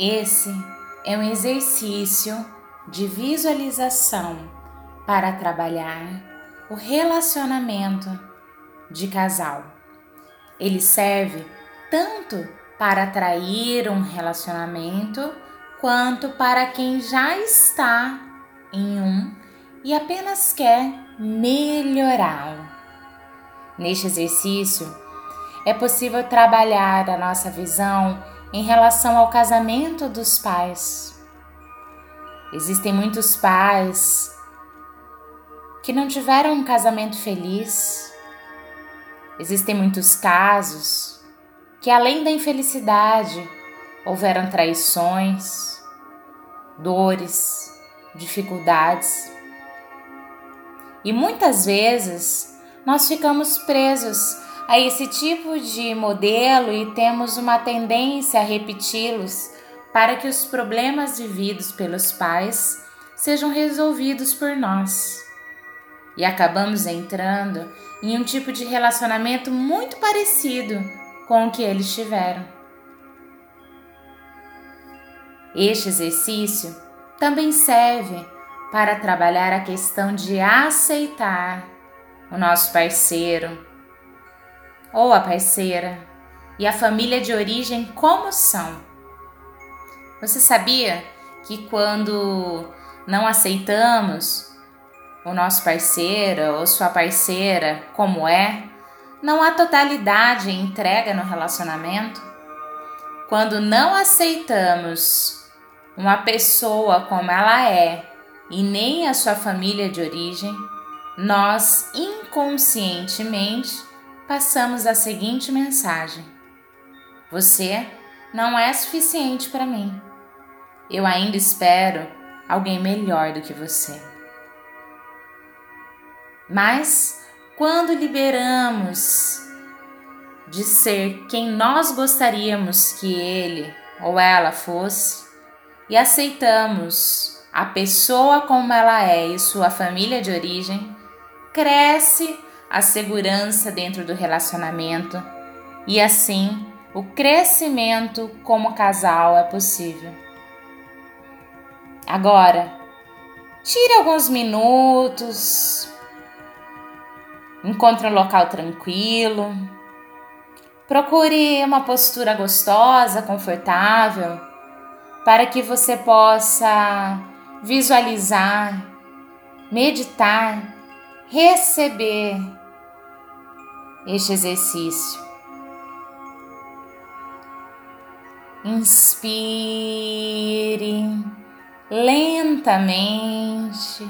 Esse é um exercício de visualização para trabalhar o relacionamento de casal. Ele serve tanto para atrair um relacionamento quanto para quem já está em um e apenas quer melhorá-lo. Neste exercício, é possível trabalhar a nossa visão em relação ao casamento dos pais. Existem muitos pais que não tiveram um casamento feliz. Existem muitos casos que, além da infelicidade, houveram traições, dores, dificuldades. E muitas vezes nós ficamos presos a esse tipo de modelo e temos uma tendência a repeti-los para que os problemas vividos pelos pais sejam resolvidos por nós. E acabamos entrando em um tipo de relacionamento muito parecido com o que eles tiveram. Este exercício também serve para trabalhar a questão de aceitar o nosso parceiro ou a parceira e a família de origem como são. Você sabia que quando não aceitamos o nosso parceiro ou sua parceira como é, não há totalidade e entrega no relacionamento? Quando não aceitamos uma pessoa como ela é e nem a sua família de origem, nós inconscientemente passamos a seguinte mensagem: Você não é suficiente para mim. Eu ainda espero alguém melhor do que você. Mas quando liberamos de ser quem nós gostaríamos que ele ou ela fosse e aceitamos a pessoa como ela é e sua família de origem, cresce a segurança dentro do relacionamento e assim o crescimento como casal é possível. Agora, tire alguns minutos, encontre um local tranquilo, procure uma postura gostosa, confortável, para que você possa visualizar, meditar, receber este exercício. Inspire lentamente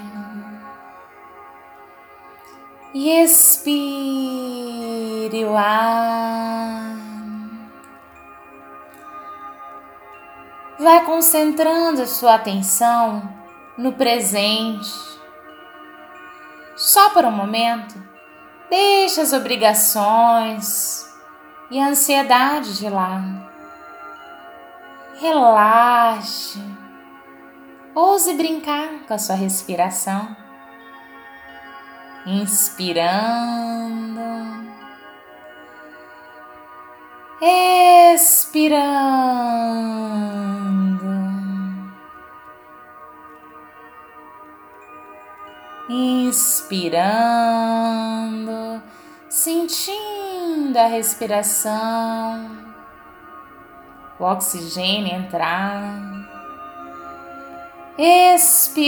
e expire o ar. Vai concentrando sua atenção no presente. Só por um momento Deixe as obrigações e a ansiedade de lado. Relaxe. Ouse brincar com a sua respiração. Inspirando. Expirando. Inspirando, sentindo a respiração, o oxigênio entrar, expirando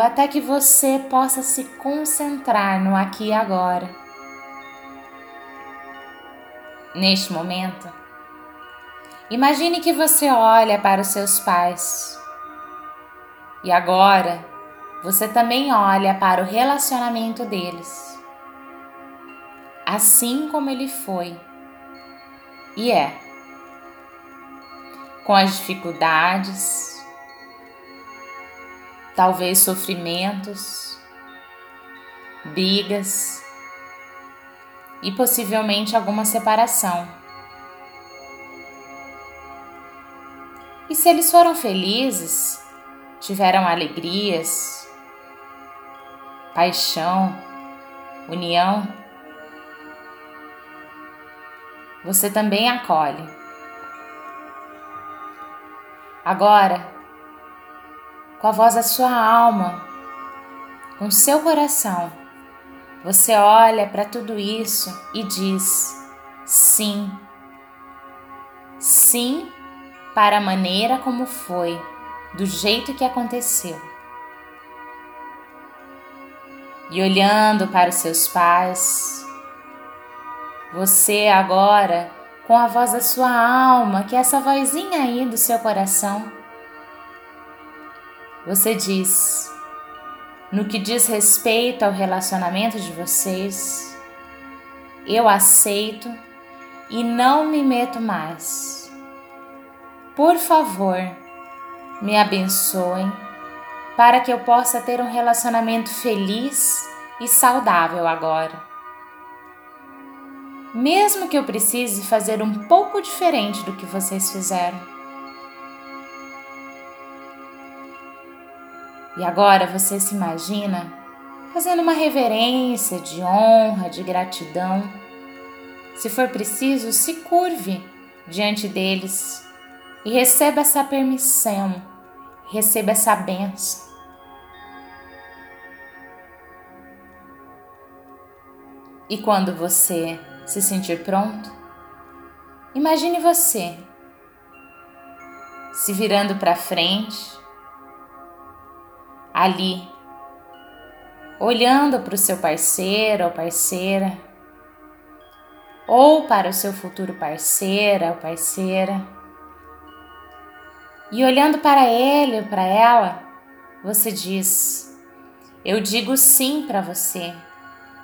até que você possa se concentrar no aqui e agora. Neste momento, imagine que você olha para os seus pais e agora você também olha para o relacionamento deles, assim como ele foi e é, com as dificuldades, talvez sofrimentos, brigas e possivelmente alguma separação. E se eles foram felizes, tiveram alegrias, paixão, união, você também acolhe. Agora, com a voz da sua alma, com seu coração, você olha para tudo isso e diz: sim. Sim para a maneira como foi, do jeito que aconteceu. E olhando para os seus pais, você agora, com a voz da sua alma, que é essa vozinha aí do seu coração, você diz: no que diz respeito ao relacionamento de vocês, eu aceito e não me meto mais. Por favor, me abençoem para que eu possa ter um relacionamento feliz e saudável agora. Mesmo que eu precise fazer um pouco diferente do que vocês fizeram. E agora você se imagina fazendo uma reverência de honra, de gratidão. Se for preciso, se curve diante deles e receba essa permissão, receba essa benção. E quando você se sentir pronto, imagine você se virando para frente ali, olhando para o seu parceiro ou parceira, ou para o seu futuro parceira ou parceira, e olhando para ele ou para ela, você diz: Eu digo sim para você,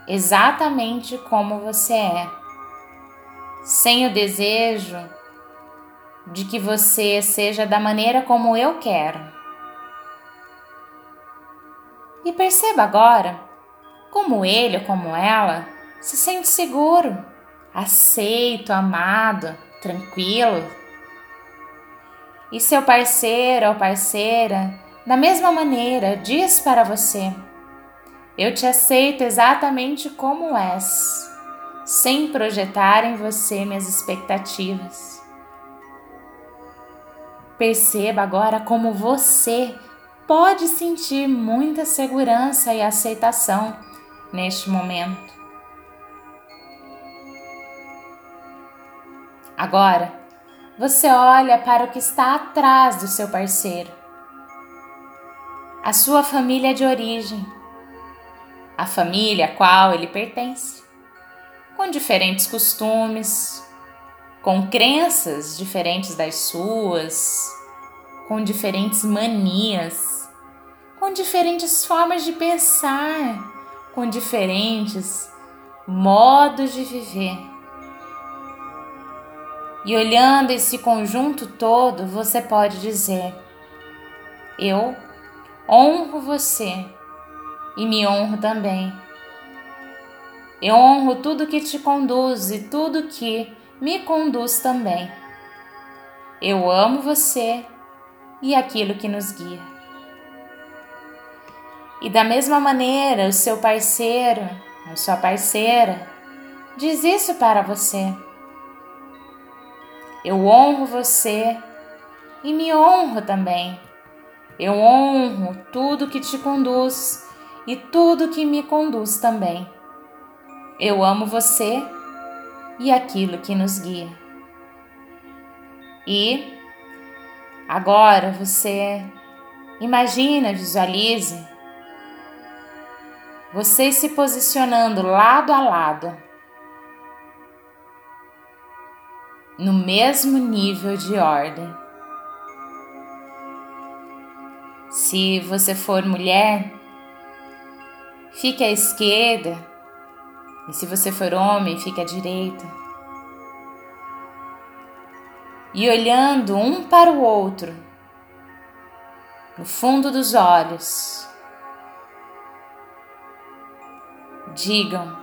exatamente como você é, sem o desejo de que você seja da maneira como eu quero. E perceba agora como ele ou como ela se sente seguro, aceito, amado, tranquilo. E seu parceiro ou parceira, da mesma maneira, diz para você: Eu te aceito exatamente como és, sem projetar em você minhas expectativas. Perceba agora como você pode sentir muita segurança e aceitação neste momento. Agora, você olha para o que está atrás do seu parceiro, a sua família de origem, a família a qual ele pertence, com diferentes costumes, com crenças diferentes das suas, com diferentes manias com diferentes formas de pensar, com diferentes modos de viver. E olhando esse conjunto todo, você pode dizer: Eu honro você e me honro também. Eu honro tudo que te conduz e tudo que me conduz também. Eu amo você e aquilo que nos guia. E da mesma maneira, o seu parceiro, a sua parceira, diz isso para você. Eu honro você e me honro também. Eu honro tudo que te conduz e tudo que me conduz também. Eu amo você e aquilo que nos guia. E agora você imagina, visualize vocês se posicionando lado a lado, no mesmo nível de ordem. Se você for mulher, fique à esquerda, e se você for homem, fique à direita. E olhando um para o outro, no fundo dos olhos, digam: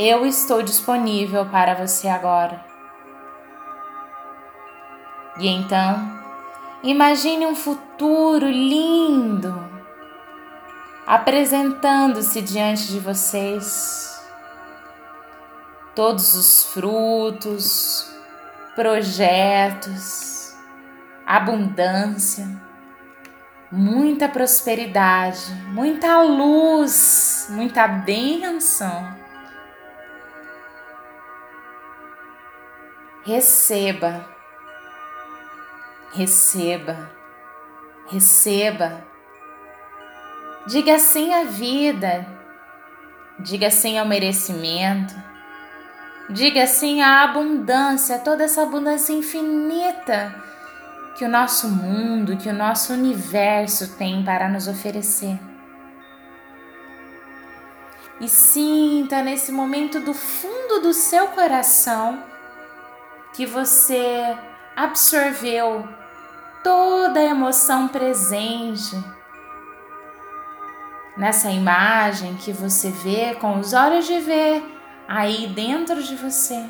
Eu estou disponível para você agora. E então, imagine um futuro lindo apresentando-se diante de vocês. Todos os frutos, projetos, abundância, muita prosperidade, muita luz, muita bênção. Receba, receba, receba. Diga sim à vida, diga sim ao merecimento, diga sim à abundância, toda essa abundância infinita que o nosso mundo, que o nosso universo tem para nos oferecer. E sinta nesse momento do fundo do seu coração que você absorveu toda a emoção presente nessa imagem que você vê com os olhos de ver aí dentro de você.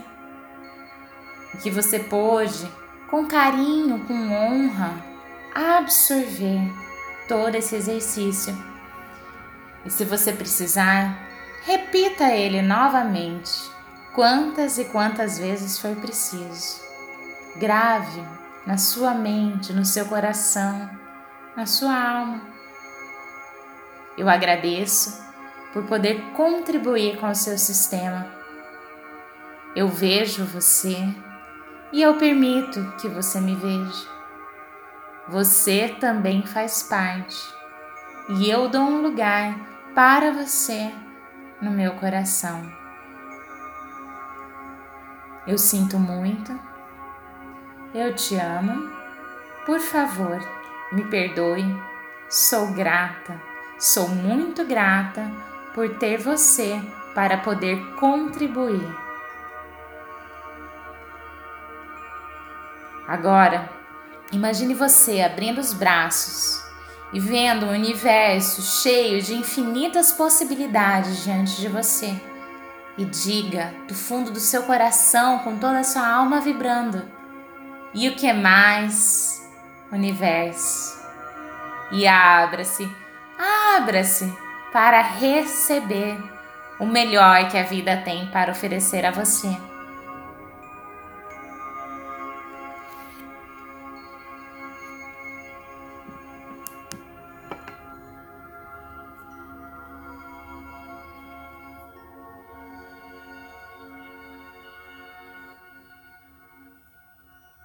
Que você pôde com carinho, com honra, absorver todo esse exercício. E se você precisar, repita ele novamente, quantas e quantas vezes for preciso. Grave na sua mente, no seu coração, na sua alma. Eu agradeço por poder contribuir com o seu sistema. Eu vejo você e eu permito que você me veja. Você também faz parte e eu dou um lugar para você no meu coração. Eu sinto muito, eu te amo, por favor, me perdoe, sou grata, sou muito grata por ter você para poder contribuir. Agora, imagine você abrindo os braços e vendo um universo cheio de infinitas possibilidades diante de você. E diga do fundo do seu coração, com toda a sua alma vibrando: E o que mais? Universo. E abra-se, abra-se para receber o melhor que a vida tem para oferecer a você.